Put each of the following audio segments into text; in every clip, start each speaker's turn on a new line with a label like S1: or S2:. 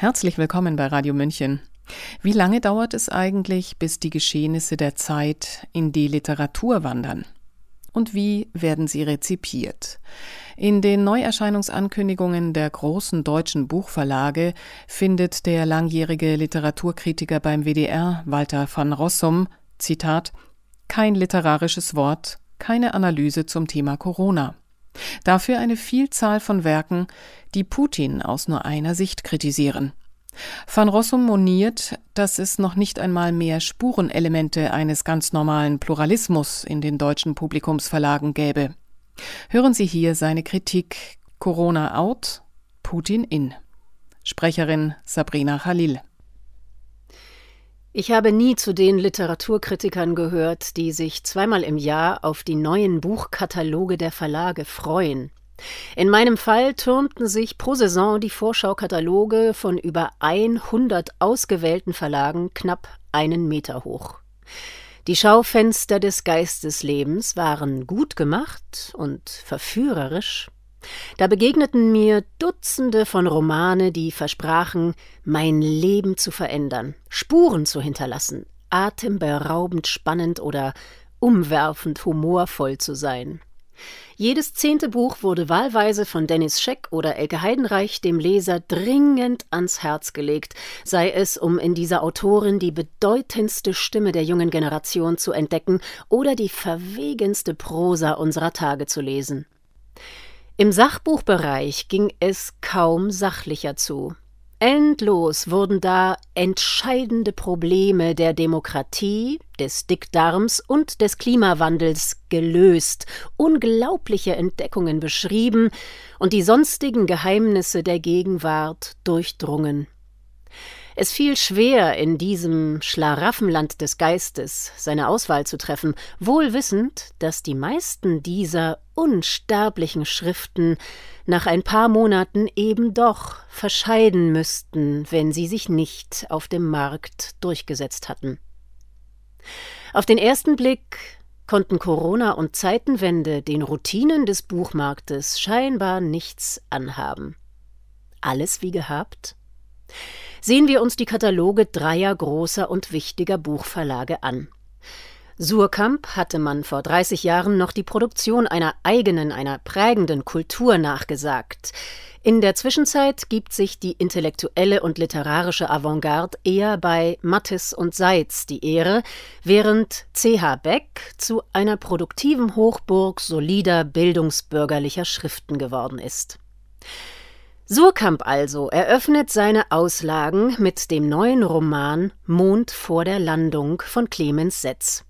S1: Herzlich willkommen bei Radio München. Wie lange dauert es eigentlich, bis die Geschehnisse der Zeit in die Literatur wandern? Und wie werden sie rezipiert? In den Neuerscheinungsankündigungen der großen deutschen Buchverlage findet der langjährige Literaturkritiker beim WDR, Walter van Rossum, Zitat, kein literarisches Wort, keine Analyse zum Thema Corona. Dafür eine Vielzahl von Werken, die Putin aus nur einer Sicht kritisieren. Van Rossum moniert, dass es noch nicht einmal mehr Spurenelemente eines ganz normalen Pluralismus in den deutschen Publikumsverlagen gäbe. Hören Sie hier seine Kritik Corona out, Putin in. Sprecherin Sabrina Khalil.
S2: Ich habe nie zu den Literaturkritikern gehört, die sich zweimal im Jahr auf die neuen Buchkataloge der Verlage freuen. In meinem Fall türmten sich pro Saison die Vorschau-Kataloge von über 100 ausgewählten Verlagen knapp einen Meter hoch. Die Schaufenster des Geisteslebens waren gut gemacht und verführerisch, da begegneten mir Dutzende von Romane, die versprachen, mein Leben zu verändern, Spuren zu hinterlassen, atemberaubend spannend oder umwerfend humorvoll zu sein. Jedes zehnte Buch wurde wahlweise von Dennis Scheck oder Elke Heidenreich dem Leser dringend ans Herz gelegt, sei es, um in dieser Autorin die bedeutendste Stimme der jungen Generation zu entdecken oder die verwegenste Prosa unserer Tage zu lesen. Im Sachbuchbereich ging es kaum sachlicher zu. Endlos wurden da entscheidende Probleme der Demokratie, des Dickdarms und des Klimawandels gelöst, unglaubliche Entdeckungen beschrieben und die sonstigen Geheimnisse der Gegenwart durchdrungen. Es fiel schwer, in diesem Schlaraffenland des Geistes seine Auswahl zu treffen, wohl wissend, dass die meisten dieser unsterblichen Schriften nach ein paar Monaten eben doch verscheiden müssten, wenn sie sich nicht auf dem Markt durchgesetzt hatten. Auf den ersten Blick konnten Corona und Zeitenwende den Routinen des Buchmarktes scheinbar nichts anhaben. Alles wie gehabt? Sehen wir uns die Kataloge dreier großer und wichtiger Buchverlage an. Surkamp hatte man vor 30 Jahren noch die Produktion einer eigenen, einer prägenden Kultur nachgesagt. In der Zwischenzeit gibt sich die intellektuelle und literarische Avantgarde eher bei Mattes und Seitz die Ehre, während C.H. Beck zu einer produktiven Hochburg solider bildungsbürgerlicher Schriften geworden ist. Surkamp also eröffnet seine Auslagen mit dem neuen Roman Mond vor der Landung von Clemens Setz.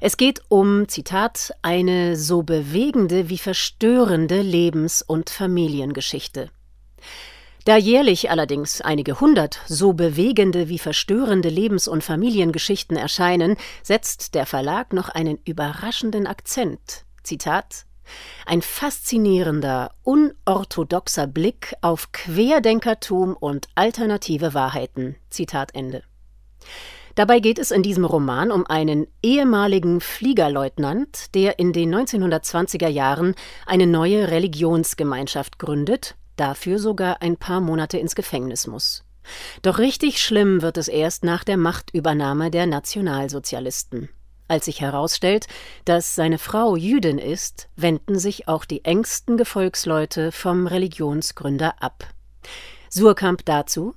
S2: Es geht um, Zitat, eine so bewegende wie verstörende Lebens- und Familiengeschichte. Da jährlich allerdings einige hundert so bewegende wie verstörende Lebens- und Familiengeschichten erscheinen, setzt der Verlag noch einen überraschenden Akzent. Zitat ein faszinierender, unorthodoxer Blick auf Querdenkertum und alternative Wahrheiten. Zitat Ende. Dabei geht es in diesem Roman um einen ehemaligen Fliegerleutnant, der in den 1920er Jahren eine neue Religionsgemeinschaft gründet, dafür sogar ein paar Monate ins Gefängnis muss. Doch richtig schlimm wird es erst nach der Machtübernahme der Nationalsozialisten. Als sich herausstellt, dass seine Frau Jüdin ist, wenden sich auch die engsten Gefolgsleute vom Religionsgründer ab. Surkamp dazu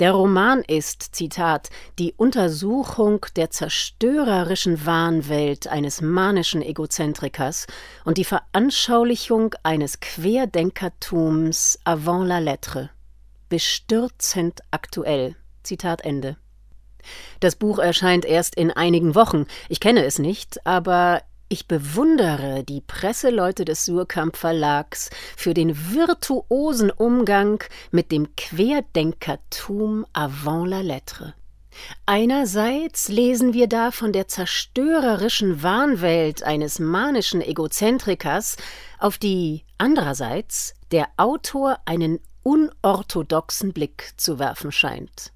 S2: der Roman ist, Zitat, die Untersuchung der zerstörerischen Wahnwelt eines manischen Egozentrikers und die Veranschaulichung eines Querdenkertums avant la lettre. Bestürzend aktuell. Zitat Ende. Das Buch erscheint erst in einigen Wochen. Ich kenne es nicht, aber ich bewundere die Presseleute des Surkamp Verlags für den virtuosen Umgang mit dem Querdenkertum avant la lettre. Einerseits lesen wir da von der zerstörerischen Wahnwelt eines manischen Egozentrikers, auf die andererseits der Autor einen unorthodoxen Blick zu werfen scheint.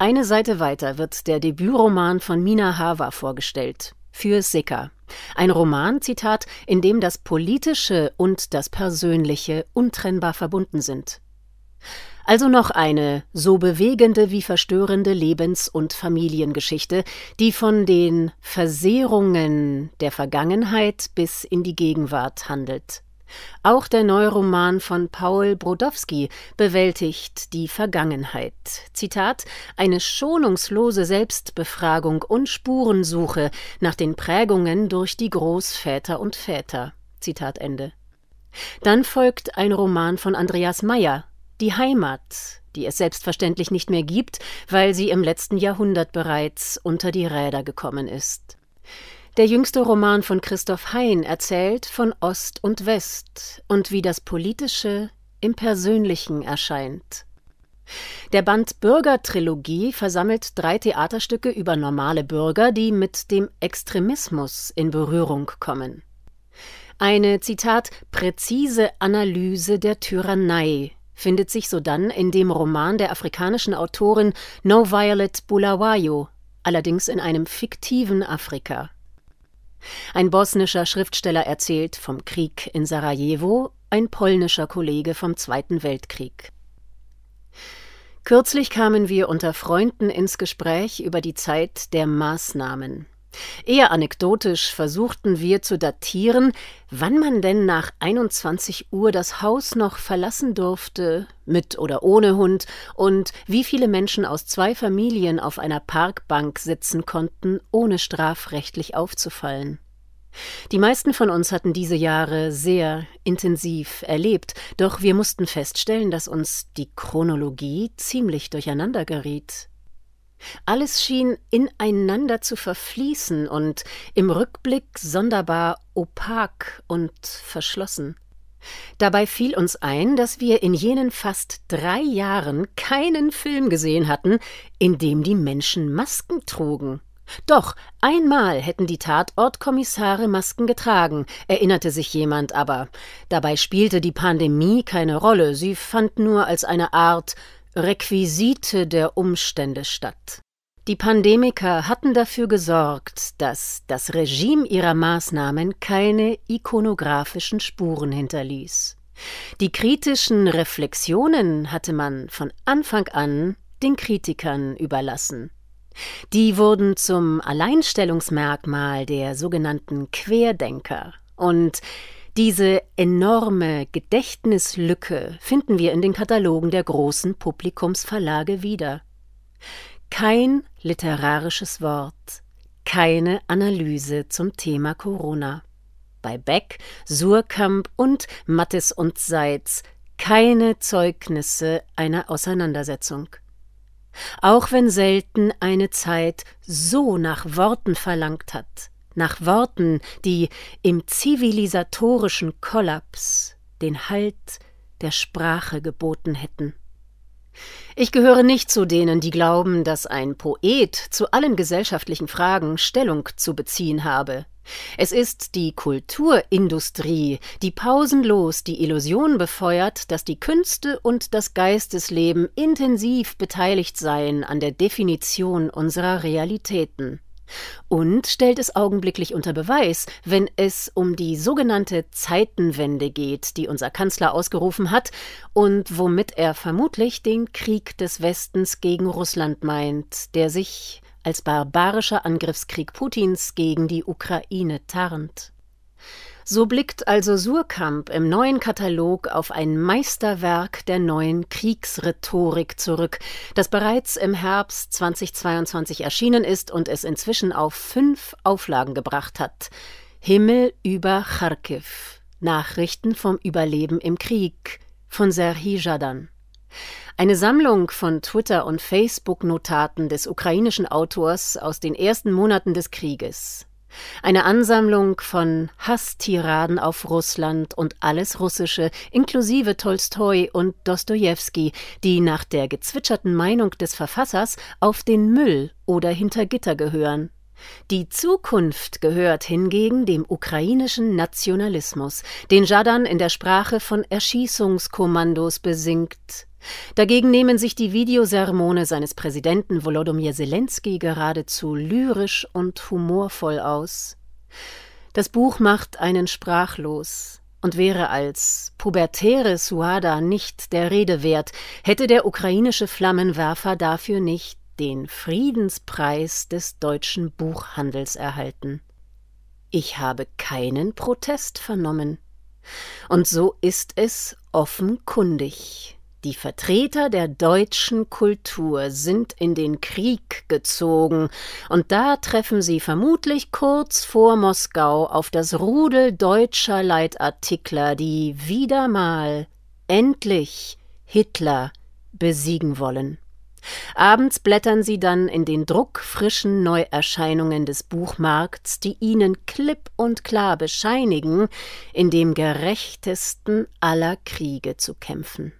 S2: Eine Seite weiter wird der Debütroman von Mina Hava vorgestellt. Für Sicker. Ein Roman, Zitat, in dem das Politische und das Persönliche untrennbar verbunden sind. Also noch eine so bewegende wie verstörende Lebens- und Familiengeschichte, die von den Versehrungen der Vergangenheit bis in die Gegenwart handelt. Auch der neue Roman von Paul Brodowski bewältigt die Vergangenheit. Zitat: Eine schonungslose Selbstbefragung und Spurensuche nach den Prägungen durch die Großväter und Väter. Zitat Ende. Dann folgt ein Roman von Andreas Meyer, Die Heimat, die es selbstverständlich nicht mehr gibt, weil sie im letzten Jahrhundert bereits unter die Räder gekommen ist. Der jüngste Roman von Christoph Hein erzählt von Ost und West und wie das Politische im Persönlichen erscheint. Der Band Bürgertrilogie versammelt drei Theaterstücke über normale Bürger, die mit dem Extremismus in Berührung kommen. Eine, Zitat, präzise Analyse der Tyrannei findet sich sodann in dem Roman der afrikanischen Autorin No Violet Bulawayo, allerdings in einem fiktiven Afrika. Ein bosnischer Schriftsteller erzählt vom Krieg in Sarajevo, ein polnischer Kollege vom Zweiten Weltkrieg. Kürzlich kamen wir unter Freunden ins Gespräch über die Zeit der Maßnahmen. Eher anekdotisch versuchten wir zu datieren, wann man denn nach 21 Uhr das Haus noch verlassen durfte, mit oder ohne Hund, und wie viele Menschen aus zwei Familien auf einer Parkbank sitzen konnten, ohne strafrechtlich aufzufallen. Die meisten von uns hatten diese Jahre sehr intensiv erlebt, doch wir mussten feststellen, dass uns die Chronologie ziemlich durcheinander geriet. Alles schien ineinander zu verfließen und im Rückblick sonderbar opak und verschlossen. Dabei fiel uns ein, dass wir in jenen fast drei Jahren keinen Film gesehen hatten, in dem die Menschen Masken trugen. Doch einmal hätten die Tatortkommissare Masken getragen, erinnerte sich jemand, aber dabei spielte die Pandemie keine Rolle, sie fand nur als eine Art Requisite der Umstände statt. Die Pandemiker hatten dafür gesorgt, dass das Regime ihrer Maßnahmen keine ikonografischen Spuren hinterließ. Die kritischen Reflexionen hatte man von Anfang an den Kritikern überlassen. Die wurden zum Alleinstellungsmerkmal der sogenannten Querdenker und diese enorme Gedächtnislücke finden wir in den Katalogen der großen Publikumsverlage wieder. Kein literarisches Wort, keine Analyse zum Thema Corona. Bei Beck, Surkamp und Mattes und Seitz keine Zeugnisse einer Auseinandersetzung. Auch wenn selten eine Zeit so nach Worten verlangt hat, nach Worten, die im zivilisatorischen Kollaps den Halt der Sprache geboten hätten. Ich gehöre nicht zu denen, die glauben, dass ein Poet zu allen gesellschaftlichen Fragen Stellung zu beziehen habe. Es ist die Kulturindustrie, die pausenlos die Illusion befeuert, dass die Künste und das Geistesleben intensiv beteiligt seien an der Definition unserer Realitäten und stellt es augenblicklich unter Beweis, wenn es um die sogenannte Zeitenwende geht, die unser Kanzler ausgerufen hat und womit er vermutlich den Krieg des Westens gegen Russland meint, der sich als barbarischer Angriffskrieg Putins gegen die Ukraine tarnt. So blickt also Surkamp im neuen Katalog auf ein Meisterwerk der neuen Kriegsrhetorik zurück, das bereits im Herbst 2022 erschienen ist und es inzwischen auf fünf Auflagen gebracht hat. Himmel über Kharkiv. Nachrichten vom Überleben im Krieg von Serhii Jadan. Eine Sammlung von Twitter- und Facebook-Notaten des ukrainischen Autors aus den ersten Monaten des Krieges. Eine Ansammlung von Hasstiraden auf Russland und alles Russische, inklusive Tolstoi und Dostojewski, die nach der gezwitscherten Meinung des Verfassers auf den Müll oder hinter Gitter gehören. Die Zukunft gehört hingegen dem ukrainischen Nationalismus, den Jadan in der Sprache von Erschießungskommandos besingt. Dagegen nehmen sich die Videosermone seines Präsidenten Volodymyr Zelensky geradezu lyrisch und humorvoll aus. Das Buch macht einen sprachlos. und wäre als pubertäre Suada nicht der Rede wert, hätte der ukrainische Flammenwerfer dafür nicht den Friedenspreis des deutschen Buchhandels erhalten. Ich habe keinen Protest vernommen. Und so ist es offenkundig. Die Vertreter der deutschen Kultur sind in den Krieg gezogen, und da treffen sie vermutlich kurz vor Moskau auf das Rudel deutscher Leitartikler, die wieder mal endlich Hitler besiegen wollen. Abends blättern sie dann in den druckfrischen Neuerscheinungen des Buchmarkts, die ihnen klipp und klar bescheinigen, in dem gerechtesten aller Kriege zu kämpfen.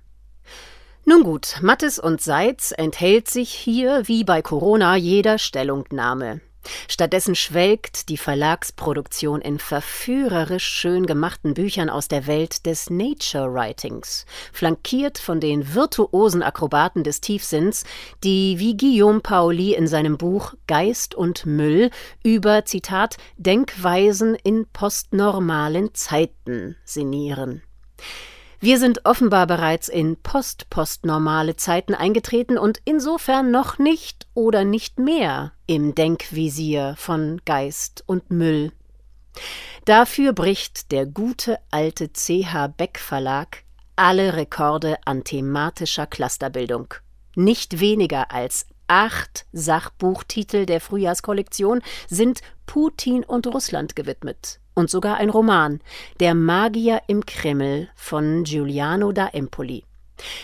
S2: Nun gut, Mattes und Seitz enthält sich hier wie bei Corona jeder Stellungnahme. Stattdessen schwelgt die Verlagsproduktion in verführerisch schön gemachten Büchern aus der Welt des Nature Writings, flankiert von den virtuosen Akrobaten des Tiefsinns, die wie Guillaume Pauli in seinem Buch Geist und Müll über Zitat Denkweisen in postnormalen Zeiten sinnieren. Wir sind offenbar bereits in post-postnormale Zeiten eingetreten und insofern noch nicht oder nicht mehr im Denkvisier von Geist und Müll. Dafür bricht der gute alte CH Beck Verlag alle Rekorde an thematischer Clusterbildung. Nicht weniger als acht Sachbuchtitel der Frühjahrskollektion sind Putin und Russland gewidmet und sogar ein Roman, Der Magier im Kreml von Giuliano da Empoli.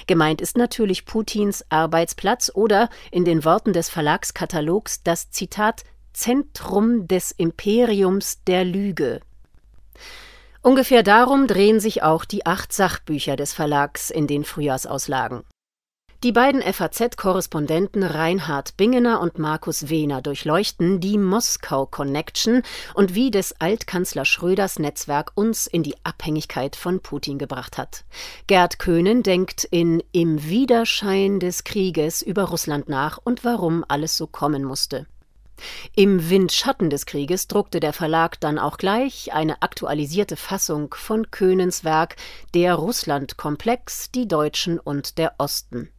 S2: Gemeint ist natürlich Putins Arbeitsplatz oder in den Worten des Verlagskatalogs das Zitat Zentrum des Imperiums der Lüge. Ungefähr darum drehen sich auch die acht Sachbücher des Verlags in den Frühjahrsauslagen. Die beiden FAZ-Korrespondenten Reinhard Bingener und Markus Wehner durchleuchten die Moskau-Connection und wie des Altkanzler Schröders Netzwerk uns in die Abhängigkeit von Putin gebracht hat. Gerd Köhnen denkt in Im Widerschein des Krieges über Russland nach und warum alles so kommen musste. Im Windschatten des Krieges druckte der Verlag dann auch gleich eine aktualisierte Fassung von Köhnens Werk Der Russlandkomplex, die Deutschen und der Osten.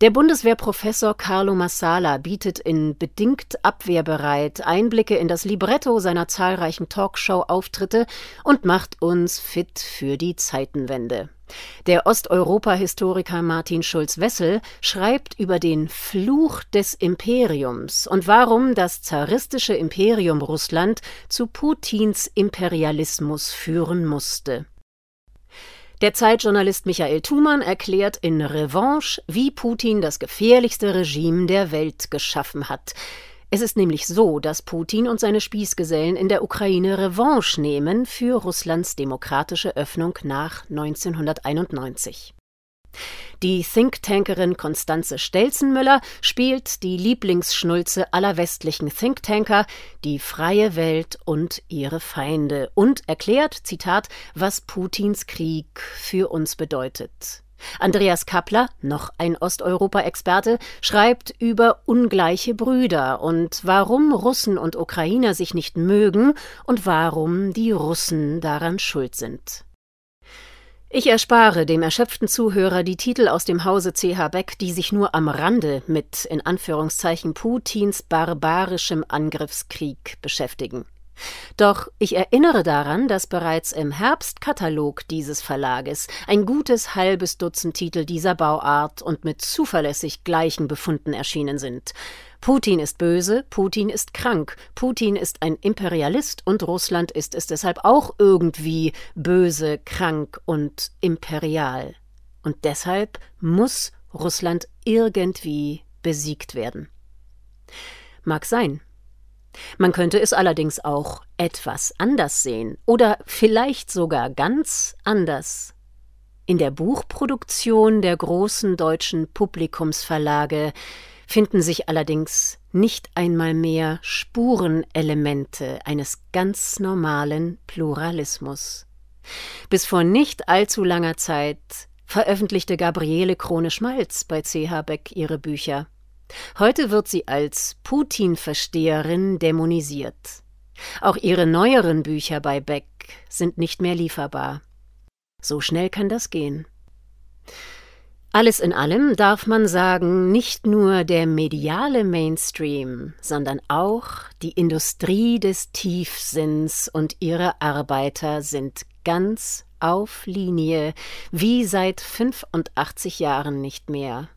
S2: Der Bundeswehrprofessor Carlo Massala bietet in Bedingt abwehrbereit Einblicke in das Libretto seiner zahlreichen Talkshow-Auftritte und macht uns fit für die Zeitenwende. Der Osteuropa-Historiker Martin Schulz-Wessel schreibt über den Fluch des Imperiums und warum das zaristische Imperium Russland zu Putins Imperialismus führen musste. Der Zeitjournalist Michael Thumann erklärt in Revanche, wie Putin das gefährlichste Regime der Welt geschaffen hat. Es ist nämlich so, dass Putin und seine Spießgesellen in der Ukraine Revanche nehmen für Russlands demokratische Öffnung nach 1991. Die Thinktankerin Konstanze Stelzenmüller spielt die Lieblingsschnulze aller westlichen Thinktanker, die freie Welt und ihre Feinde, und erklärt, Zitat, was Putins Krieg für uns bedeutet. Andreas Kappler, noch ein Osteuropa-Experte, schreibt über ungleiche Brüder und warum Russen und Ukrainer sich nicht mögen und warum die Russen daran schuld sind. Ich erspare dem erschöpften Zuhörer die Titel aus dem Hause CH Beck, die sich nur am Rande mit in Anführungszeichen Putins barbarischem Angriffskrieg beschäftigen. Doch ich erinnere daran, dass bereits im Herbstkatalog dieses Verlages ein gutes halbes Dutzend Titel dieser Bauart und mit zuverlässig gleichen Befunden erschienen sind. Putin ist böse, Putin ist krank, Putin ist ein Imperialist und Russland ist es deshalb auch irgendwie böse, krank und imperial. Und deshalb muss Russland irgendwie besiegt werden. Mag sein. Man könnte es allerdings auch etwas anders sehen oder vielleicht sogar ganz anders. In der Buchproduktion der großen deutschen Publikumsverlage finden sich allerdings nicht einmal mehr Spurenelemente eines ganz normalen Pluralismus. Bis vor nicht allzu langer Zeit veröffentlichte Gabriele Krone-Schmalz bei CH Beck ihre Bücher. Heute wird sie als Putin-Versteherin dämonisiert. Auch ihre neueren Bücher bei Beck sind nicht mehr lieferbar. So schnell kann das gehen. Alles in allem darf man sagen, nicht nur der mediale Mainstream, sondern auch die Industrie des Tiefsinns und ihre Arbeiter sind ganz auf Linie, wie seit 85 Jahren nicht mehr.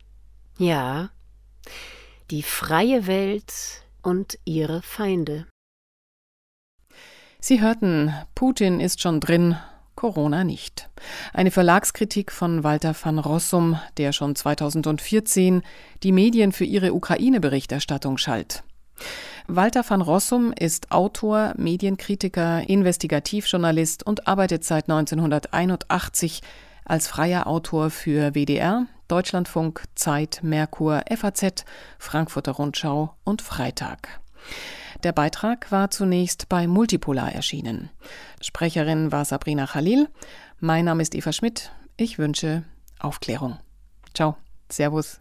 S2: Ja, die freie Welt und ihre Feinde.
S1: Sie hörten, Putin ist schon drin Corona nicht. Eine Verlagskritik von Walter van Rossum, der schon 2014 die Medien für ihre Ukraine-Berichterstattung schalt. Walter van Rossum ist Autor, Medienkritiker, Investigativjournalist und arbeitet seit 1981 als freier Autor für WDR, Deutschlandfunk, Zeit, Merkur, FAZ, Frankfurter Rundschau und Freitag. Der Beitrag war zunächst bei Multipolar erschienen. Sprecherin war Sabrina Khalil. Mein Name ist Eva Schmidt. Ich wünsche Aufklärung. Ciao. Servus.